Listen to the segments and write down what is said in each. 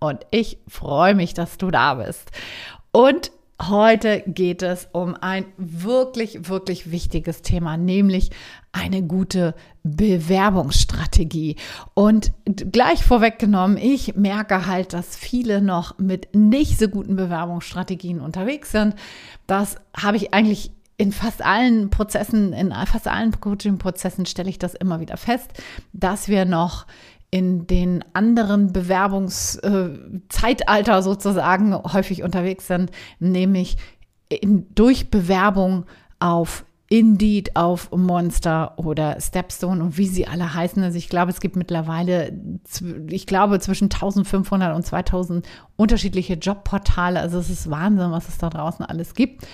und ich freue mich, dass du da bist. Und heute geht es um ein wirklich, wirklich wichtiges Thema, nämlich eine gute Bewerbungsstrategie. Und gleich vorweggenommen, ich merke halt, dass viele noch mit nicht so guten Bewerbungsstrategien unterwegs sind. Das habe ich eigentlich in fast allen Prozessen, in fast allen Coaching-Prozessen stelle ich das immer wieder fest, dass wir noch in den anderen Bewerbungszeitalter äh, sozusagen häufig unterwegs sind, nämlich in, durch Bewerbung auf Indeed, auf Monster oder Stepstone und wie sie alle heißen. Also ich glaube, es gibt mittlerweile, ich glaube, zwischen 1500 und 2000 unterschiedliche Jobportale. Also es ist Wahnsinn, was es da draußen alles gibt.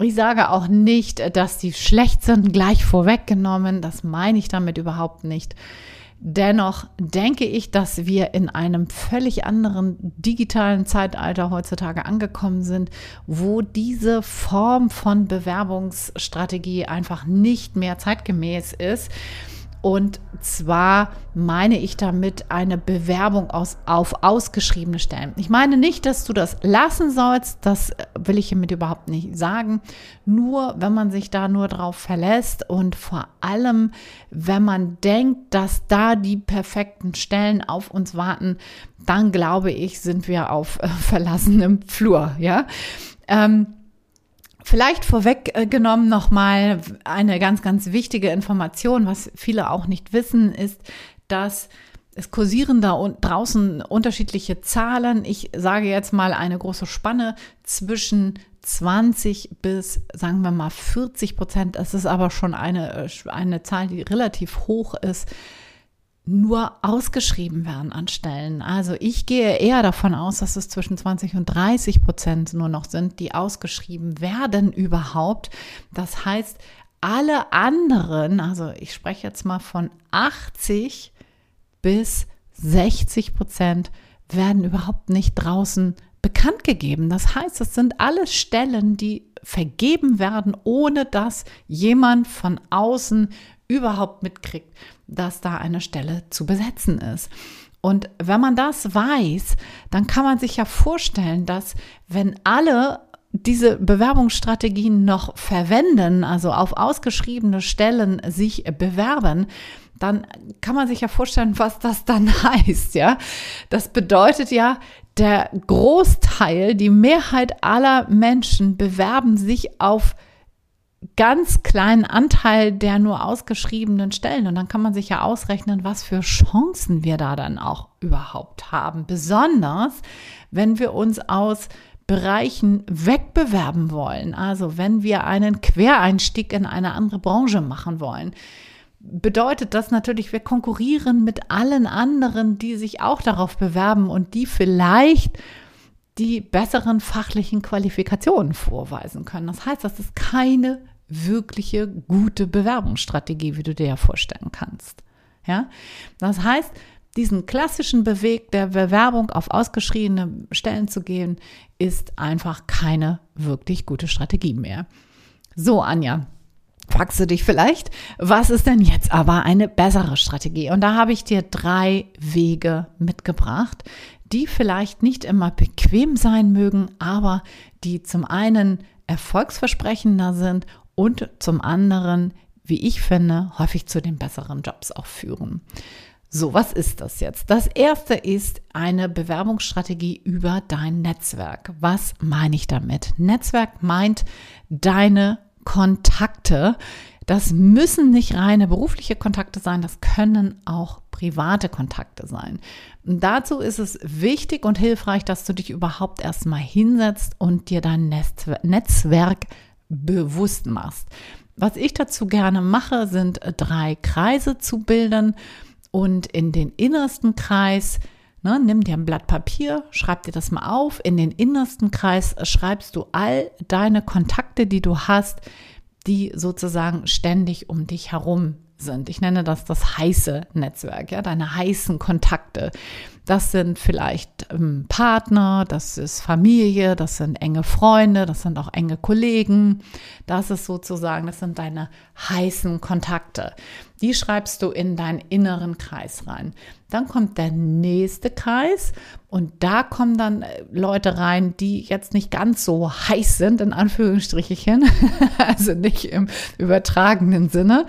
Ich sage auch nicht, dass die schlecht sind, gleich vorweggenommen. Das meine ich damit überhaupt nicht. Dennoch denke ich, dass wir in einem völlig anderen digitalen Zeitalter heutzutage angekommen sind, wo diese Form von Bewerbungsstrategie einfach nicht mehr zeitgemäß ist. Und zwar meine ich damit eine Bewerbung aus, auf ausgeschriebene Stellen. Ich meine nicht, dass du das lassen sollst, das will ich hiermit überhaupt nicht sagen. Nur wenn man sich da nur drauf verlässt und vor allem, wenn man denkt, dass da die perfekten Stellen auf uns warten, dann glaube ich, sind wir auf äh, verlassenem Flur, ja. Ähm, Vielleicht vorweggenommen nochmal eine ganz, ganz wichtige Information, was viele auch nicht wissen, ist, dass es kursieren da draußen unterschiedliche Zahlen. Ich sage jetzt mal eine große Spanne zwischen 20 bis, sagen wir mal, 40 Prozent. Das ist aber schon eine, eine Zahl, die relativ hoch ist nur ausgeschrieben werden an Stellen. Also ich gehe eher davon aus, dass es zwischen 20 und 30 Prozent nur noch sind, die ausgeschrieben werden überhaupt. Das heißt, alle anderen, also ich spreche jetzt mal von 80 bis 60 Prozent, werden überhaupt nicht draußen bekannt gegeben. Das heißt, es sind alle Stellen, die vergeben werden, ohne dass jemand von außen überhaupt mitkriegt, dass da eine Stelle zu besetzen ist. Und wenn man das weiß, dann kann man sich ja vorstellen, dass wenn alle diese Bewerbungsstrategien noch verwenden, also auf ausgeschriebene Stellen sich bewerben, dann kann man sich ja vorstellen, was das dann heißt, ja. Das bedeutet ja, der Großteil, die Mehrheit aller Menschen bewerben sich auf ganz kleinen Anteil der nur ausgeschriebenen Stellen. Und dann kann man sich ja ausrechnen, was für Chancen wir da dann auch überhaupt haben. Besonders, wenn wir uns aus Bereichen wegbewerben wollen. Also wenn wir einen Quereinstieg in eine andere Branche machen wollen, bedeutet das natürlich, wir konkurrieren mit allen anderen, die sich auch darauf bewerben und die vielleicht die besseren fachlichen Qualifikationen vorweisen können. Das heißt, das ist keine wirkliche gute Bewerbungsstrategie, wie du dir ja vorstellen kannst. Ja, das heißt, diesen klassischen Beweg der Bewerbung auf ausgeschriebene Stellen zu gehen, ist einfach keine wirklich gute Strategie mehr. So, Anja, fragst du dich vielleicht, was ist denn jetzt aber eine bessere Strategie? Und da habe ich dir drei Wege mitgebracht, die vielleicht nicht immer bequem sein mögen, aber die zum einen erfolgsversprechender sind und zum anderen, wie ich finde, häufig zu den besseren Jobs auch führen. So, was ist das jetzt? Das erste ist eine Bewerbungsstrategie über dein Netzwerk. Was meine ich damit? Netzwerk meint deine Kontakte. Das müssen nicht reine berufliche Kontakte sein, das können auch private Kontakte sein. Und dazu ist es wichtig und hilfreich, dass du dich überhaupt erstmal hinsetzt und dir dein Netzwerk bewusst machst. Was ich dazu gerne mache, sind drei Kreise zu bilden und in den innersten Kreis Ne, nimm dir ein Blatt Papier, schreib dir das mal auf. In den innersten Kreis schreibst du all deine Kontakte, die du hast, die sozusagen ständig um dich herum sind. Ich nenne das das heiße Netzwerk, ja, deine heißen Kontakte. Das sind vielleicht ähm, Partner, das ist Familie, das sind enge Freunde, das sind auch enge Kollegen. Das ist sozusagen, das sind deine heißen Kontakte. Die schreibst du in deinen inneren Kreis rein. Dann kommt der nächste Kreis und da kommen dann äh, Leute rein, die jetzt nicht ganz so heiß sind, in Anführungsstrichen, also nicht im übertragenen Sinne.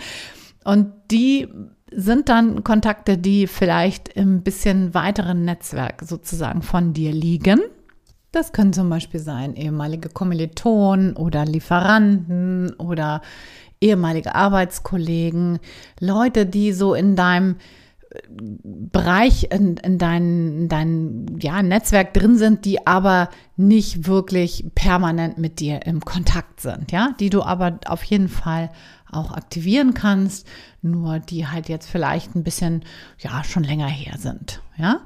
Und die sind dann Kontakte, die vielleicht im bisschen weiteren Netzwerk sozusagen von dir liegen. Das können zum Beispiel sein ehemalige Kommilitonen oder Lieferanten oder ehemalige Arbeitskollegen, Leute, die so in deinem Bereich, in, in deinem dein, ja, Netzwerk drin sind, die aber nicht wirklich permanent mit dir im Kontakt sind, ja, die du aber auf jeden Fall auch aktivieren kannst, nur die halt jetzt vielleicht ein bisschen, ja, schon länger her sind, ja.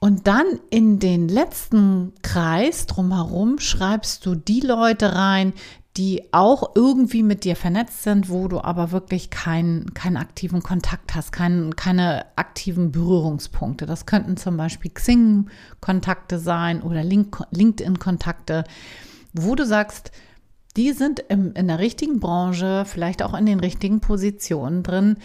Und dann in den letzten Kreis drumherum schreibst du die Leute rein, die auch irgendwie mit dir vernetzt sind, wo du aber wirklich keinen, keinen aktiven Kontakt hast, kein, keine aktiven Berührungspunkte. Das könnten zum Beispiel Xing-Kontakte sein oder LinkedIn-Kontakte, wo du sagst, die sind im, in der richtigen Branche, vielleicht auch in den richtigen Positionen drin,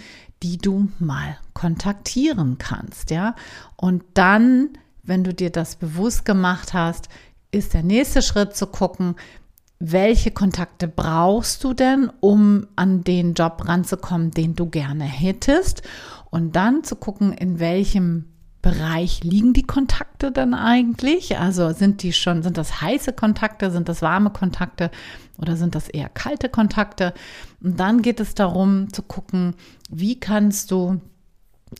die du mal kontaktieren kannst, ja. Und dann, wenn du dir das bewusst gemacht hast, ist der nächste Schritt zu gucken, welche Kontakte brauchst du denn, um an den Job ranzukommen, den du gerne hättest? Und dann zu gucken, in welchem Bereich liegen die Kontakte dann eigentlich? Also sind die schon, sind das heiße Kontakte, sind das warme Kontakte oder sind das eher kalte Kontakte? Und dann geht es darum zu gucken, wie kannst du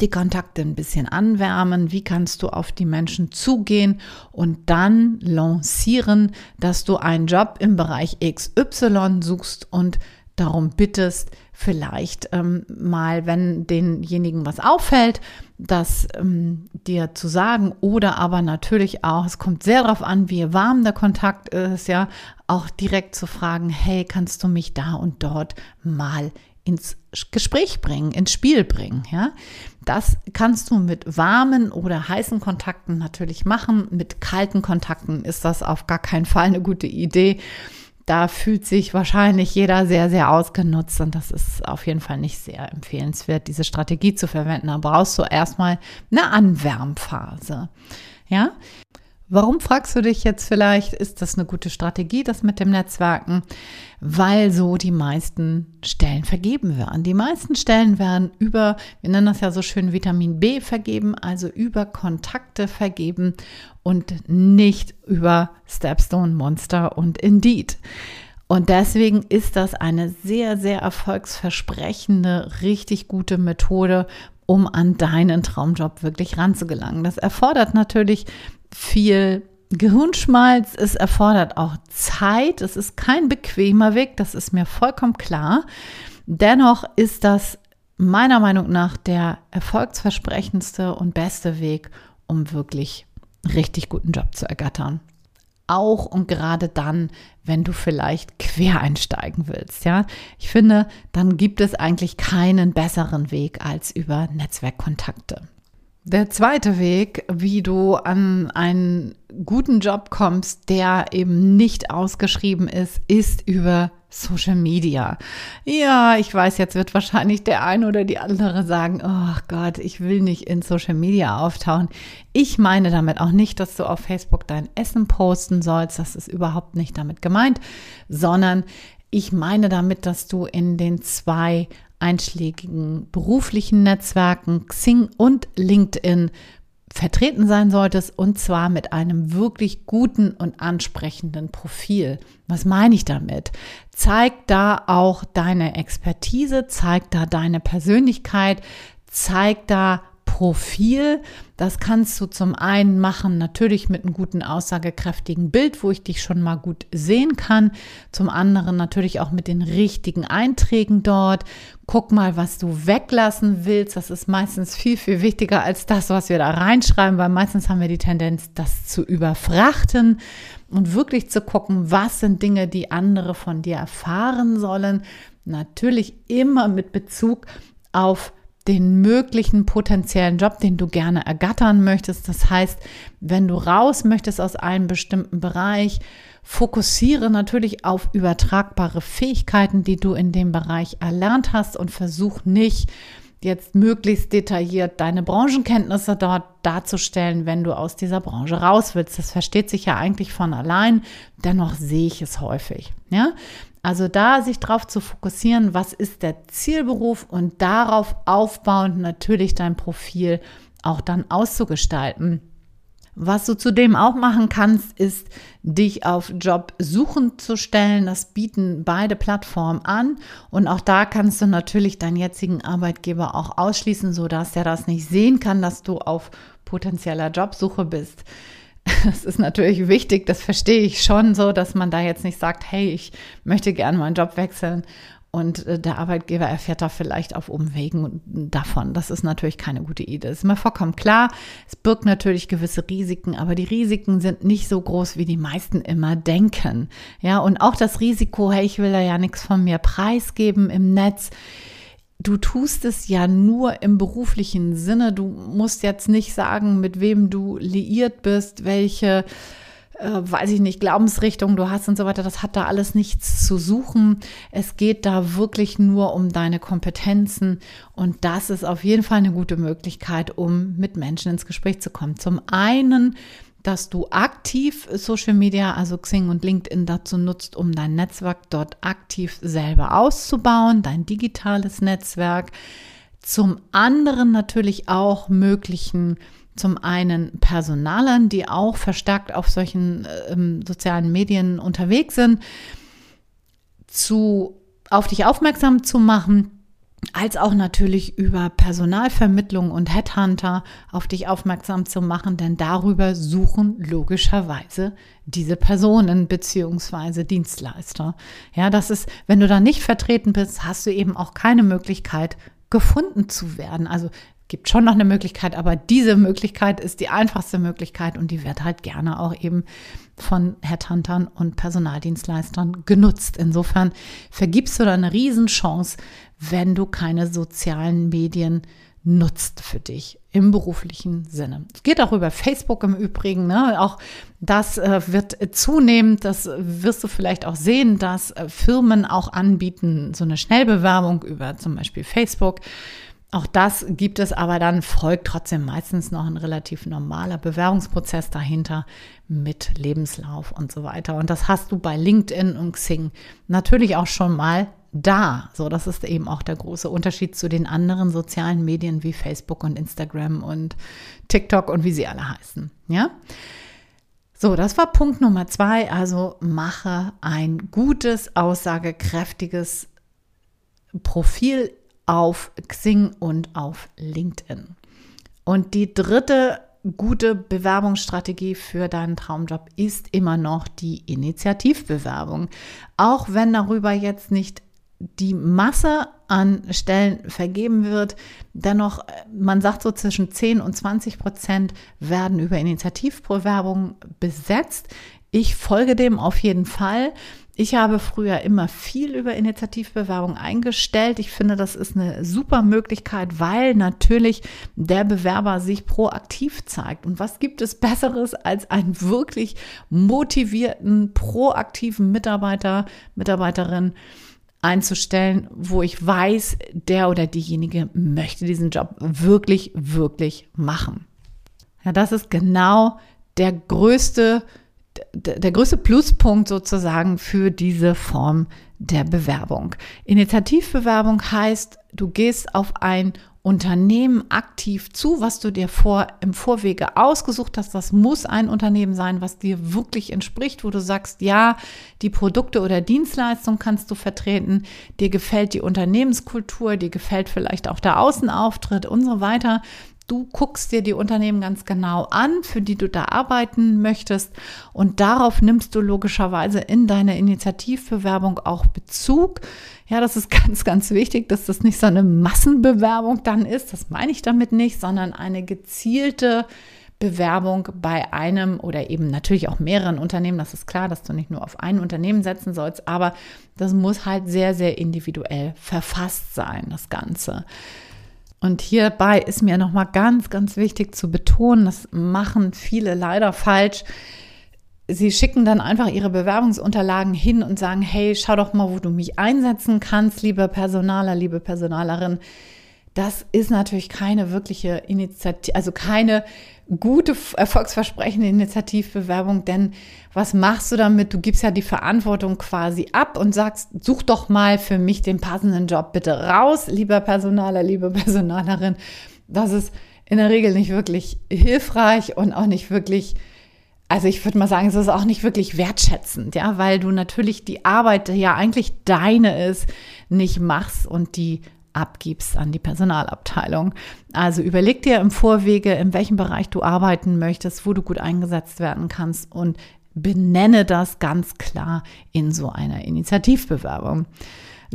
die Kontakte ein bisschen anwärmen, wie kannst du auf die Menschen zugehen und dann lancieren, dass du einen Job im Bereich XY suchst und darum bittest, vielleicht ähm, mal, wenn denjenigen was auffällt, das ähm, dir zu sagen? Oder aber natürlich auch, es kommt sehr darauf an, wie warm der Kontakt ist, ja, auch direkt zu fragen, hey, kannst du mich da und dort mal ins Gespräch bringen, ins Spiel bringen, ja. Das kannst du mit warmen oder heißen Kontakten natürlich machen. Mit kalten Kontakten ist das auf gar keinen Fall eine gute Idee da fühlt sich wahrscheinlich jeder sehr, sehr ausgenutzt und das ist auf jeden Fall nicht sehr empfehlenswert, diese Strategie zu verwenden. Da brauchst du erstmal eine Anwärmphase. Ja, Warum fragst du dich jetzt vielleicht, ist das eine gute Strategie, das mit dem Netzwerken? Weil so die meisten Stellen vergeben werden. Die meisten Stellen werden über, wir nennen das ja so schön Vitamin B vergeben, also über Kontakte vergeben und nicht über Stepstone, Monster und Indeed. Und deswegen ist das eine sehr, sehr erfolgsversprechende, richtig gute Methode, um an deinen Traumjob wirklich ranzugelangen. Das erfordert natürlich viel Gehirnschmalz, es erfordert auch Zeit, es ist kein bequemer Weg, das ist mir vollkommen klar. Dennoch ist das meiner Meinung nach der erfolgsversprechendste und beste Weg, um wirklich richtig guten Job zu ergattern. Auch und gerade dann, wenn du vielleicht quer einsteigen willst, ja. Ich finde, dann gibt es eigentlich keinen besseren Weg als über Netzwerkkontakte. Der zweite Weg, wie du an einen guten Job kommst, der eben nicht ausgeschrieben ist, ist über Social Media. Ja, ich weiß, jetzt wird wahrscheinlich der eine oder die andere sagen, oh Gott, ich will nicht in Social Media auftauchen. Ich meine damit auch nicht, dass du auf Facebook dein Essen posten sollst. Das ist überhaupt nicht damit gemeint, sondern ich meine damit, dass du in den zwei einschlägigen beruflichen Netzwerken Xing und LinkedIn vertreten sein solltest und zwar mit einem wirklich guten und ansprechenden Profil. Was meine ich damit? Zeig da auch deine Expertise, zeig da deine Persönlichkeit, zeig da Profil. Das kannst du zum einen machen, natürlich mit einem guten, aussagekräftigen Bild, wo ich dich schon mal gut sehen kann. Zum anderen natürlich auch mit den richtigen Einträgen dort. Guck mal, was du weglassen willst. Das ist meistens viel, viel wichtiger als das, was wir da reinschreiben, weil meistens haben wir die Tendenz, das zu überfrachten und wirklich zu gucken, was sind Dinge, die andere von dir erfahren sollen. Natürlich immer mit Bezug auf den möglichen potenziellen Job, den du gerne ergattern möchtest. Das heißt, wenn du raus möchtest aus einem bestimmten Bereich, fokussiere natürlich auf übertragbare Fähigkeiten, die du in dem Bereich erlernt hast und versuch nicht jetzt möglichst detailliert deine Branchenkenntnisse dort darzustellen, wenn du aus dieser Branche raus willst. Das versteht sich ja eigentlich von allein, dennoch sehe ich es häufig. Ja? Also da sich darauf zu fokussieren, was ist der Zielberuf und darauf aufbauend natürlich dein Profil auch dann auszugestalten. Was du zudem auch machen kannst, ist, dich auf Job suchen zu stellen. Das bieten beide Plattformen an. Und auch da kannst du natürlich deinen jetzigen Arbeitgeber auch ausschließen, sodass er das nicht sehen kann, dass du auf potenzieller Jobsuche bist. Es ist natürlich wichtig, das verstehe ich schon so, dass man da jetzt nicht sagt, hey, ich möchte gerne meinen Job wechseln und äh, der Arbeitgeber erfährt da vielleicht auf Umwegen davon. Das ist natürlich keine gute Idee. Das ist mir vollkommen klar. Es birgt natürlich gewisse Risiken, aber die Risiken sind nicht so groß, wie die meisten immer denken. Ja, und auch das Risiko, hey, ich will da ja nichts von mir preisgeben im Netz du tust es ja nur im beruflichen Sinne. Du musst jetzt nicht sagen, mit wem du liiert bist, welche, äh, weiß ich nicht, Glaubensrichtung du hast und so weiter. Das hat da alles nichts zu suchen. Es geht da wirklich nur um deine Kompetenzen und das ist auf jeden Fall eine gute Möglichkeit, um mit Menschen ins Gespräch zu kommen. Zum einen dass du aktiv Social Media, also Xing und LinkedIn dazu nutzt, um dein Netzwerk dort aktiv selber auszubauen, dein digitales Netzwerk. Zum anderen natürlich auch möglichen zum einen Personalern, die auch verstärkt auf solchen äh, sozialen Medien unterwegs sind, zu, auf dich aufmerksam zu machen als auch natürlich über Personalvermittlung und Headhunter auf dich aufmerksam zu machen, denn darüber suchen logischerweise diese Personen beziehungsweise Dienstleister. Ja, das ist, wenn du da nicht vertreten bist, hast du eben auch keine Möglichkeit, gefunden zu werden. Also gibt schon noch eine Möglichkeit, aber diese Möglichkeit ist die einfachste Möglichkeit und die wird halt gerne auch eben von Headhuntern und Personaldienstleistern genutzt. Insofern vergibst du da eine Riesenchance, wenn du keine sozialen Medien nutzt für dich im beruflichen Sinne. Es geht auch über Facebook im Übrigen. Ne? Auch das äh, wird zunehmend, das wirst du vielleicht auch sehen, dass äh, Firmen auch anbieten, so eine Schnellbewerbung über zum Beispiel Facebook. Auch das gibt es, aber dann folgt trotzdem meistens noch ein relativ normaler Bewerbungsprozess dahinter mit Lebenslauf und so weiter. Und das hast du bei LinkedIn und Xing natürlich auch schon mal da. So, das ist eben auch der große Unterschied zu den anderen sozialen Medien wie Facebook und Instagram und TikTok und wie sie alle heißen. Ja. So, das war Punkt Nummer zwei. Also mache ein gutes, aussagekräftiges Profil auf Xing und auf LinkedIn. Und die dritte gute Bewerbungsstrategie für deinen Traumjob ist immer noch die Initiativbewerbung. Auch wenn darüber jetzt nicht die Masse an Stellen vergeben wird. Dennoch, man sagt so zwischen 10 und 20 Prozent werden über Initiativbewerbungen besetzt. Ich folge dem auf jeden Fall. Ich habe früher immer viel über Initiativbewerbung eingestellt. Ich finde, das ist eine super Möglichkeit, weil natürlich der Bewerber sich proaktiv zeigt. Und was gibt es Besseres als einen wirklich motivierten, proaktiven Mitarbeiter, Mitarbeiterin? einzustellen, wo ich weiß, der oder diejenige möchte diesen Job wirklich, wirklich machen. Ja, das ist genau der größte, der, größte Pluspunkt sozusagen für diese Form der Bewerbung. Initiativbewerbung heißt, du gehst auf ein Unternehmen aktiv zu, was du dir vor, im Vorwege ausgesucht hast. Das muss ein Unternehmen sein, was dir wirklich entspricht, wo du sagst, ja, die Produkte oder Dienstleistung kannst du vertreten, dir gefällt die Unternehmenskultur, dir gefällt vielleicht auch der Außenauftritt und so weiter. Du guckst dir die Unternehmen ganz genau an, für die du da arbeiten möchtest und darauf nimmst du logischerweise in deiner Initiativbewerbung auch Bezug. Ja, das ist ganz, ganz wichtig, dass das nicht so eine Massenbewerbung dann ist. Das meine ich damit nicht, sondern eine gezielte Bewerbung bei einem oder eben natürlich auch mehreren Unternehmen. Das ist klar, dass du nicht nur auf ein Unternehmen setzen sollst, aber das muss halt sehr, sehr individuell verfasst sein, das Ganze. Und hierbei ist mir nochmal ganz, ganz wichtig zu betonen, das machen viele leider falsch. Sie schicken dann einfach ihre Bewerbungsunterlagen hin und sagen, hey, schau doch mal, wo du mich einsetzen kannst, liebe Personaler, liebe Personalerin. Das ist natürlich keine wirkliche Initiative, also keine gute, erfolgsversprechende Initiativbewerbung, denn was machst du damit? Du gibst ja die Verantwortung quasi ab und sagst, such doch mal für mich den passenden Job bitte raus, lieber Personaler, liebe Personalerin. Das ist in der Regel nicht wirklich hilfreich und auch nicht wirklich, also ich würde mal sagen, es ist auch nicht wirklich wertschätzend, ja, weil du natürlich die Arbeit, die ja eigentlich deine ist, nicht machst und die abgibst an die Personalabteilung. Also überleg dir im Vorwege, in welchem Bereich du arbeiten möchtest, wo du gut eingesetzt werden kannst und benenne das ganz klar in so einer Initiativbewerbung.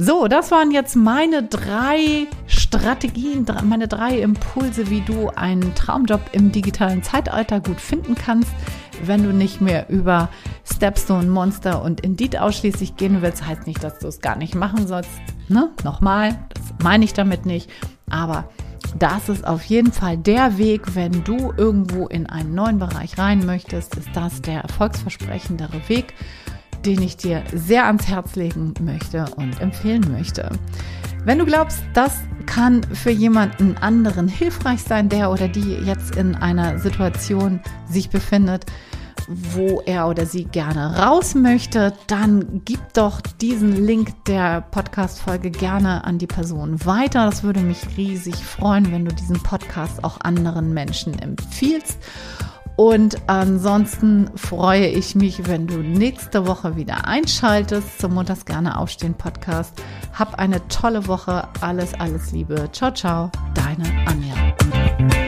So, das waren jetzt meine drei Strategien, meine drei Impulse, wie du einen Traumjob im digitalen Zeitalter gut finden kannst, wenn du nicht mehr über Stepstone, Monster und Indeed ausschließlich gehen willst. Heißt nicht, dass du es gar nicht machen sollst. Ne? Nochmal, das meine ich damit nicht. Aber das ist auf jeden Fall der Weg, wenn du irgendwo in einen neuen Bereich rein möchtest, ist das der erfolgsversprechendere Weg den ich dir sehr ans Herz legen möchte und empfehlen möchte. Wenn du glaubst, das kann für jemanden anderen hilfreich sein, der oder die jetzt in einer Situation sich befindet, wo er oder sie gerne raus möchte, dann gib doch diesen Link der Podcast-Folge gerne an die Person weiter. Das würde mich riesig freuen, wenn du diesen Podcast auch anderen Menschen empfiehlst. Und ansonsten freue ich mich, wenn du nächste Woche wieder einschaltest zum Montags gerne aufstehen Podcast. Hab eine tolle Woche. Alles, alles Liebe. Ciao, ciao. Deine Anja.